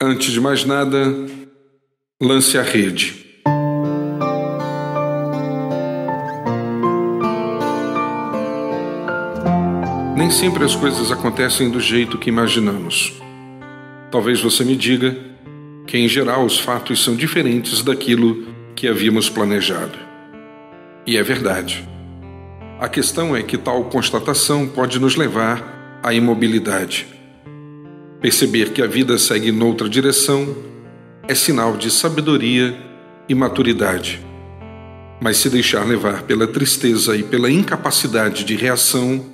Antes de mais nada, lance a rede. Nem sempre as coisas acontecem do jeito que imaginamos. Talvez você me diga que, em geral, os fatos são diferentes daquilo que havíamos planejado. E é verdade. A questão é que tal constatação pode nos levar à imobilidade Perceber que a vida segue noutra direção é sinal de sabedoria e maturidade. Mas se deixar levar pela tristeza e pela incapacidade de reação,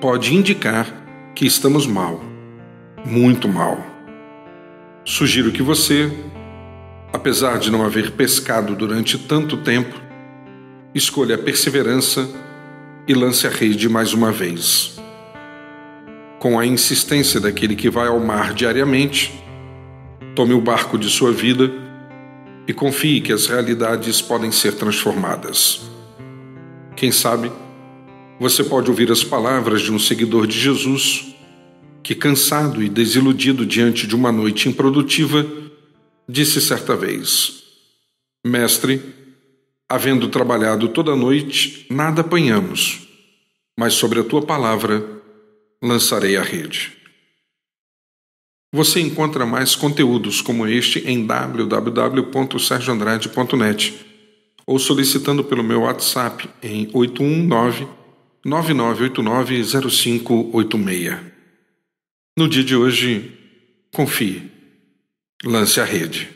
pode indicar que estamos mal, muito mal. Sugiro que você, apesar de não haver pescado durante tanto tempo, escolha a perseverança e lance a rede mais uma vez com a insistência daquele que vai ao mar diariamente, tome o barco de sua vida e confie que as realidades podem ser transformadas. Quem sabe, você pode ouvir as palavras de um seguidor de Jesus que, cansado e desiludido diante de uma noite improdutiva, disse certa vez: Mestre, havendo trabalhado toda noite, nada apanhamos, mas sobre a tua palavra lançarei a rede. Você encontra mais conteúdos como este em www.sergioandrade.net ou solicitando pelo meu WhatsApp em 819 9989 0586. No dia de hoje, confie. Lance a rede.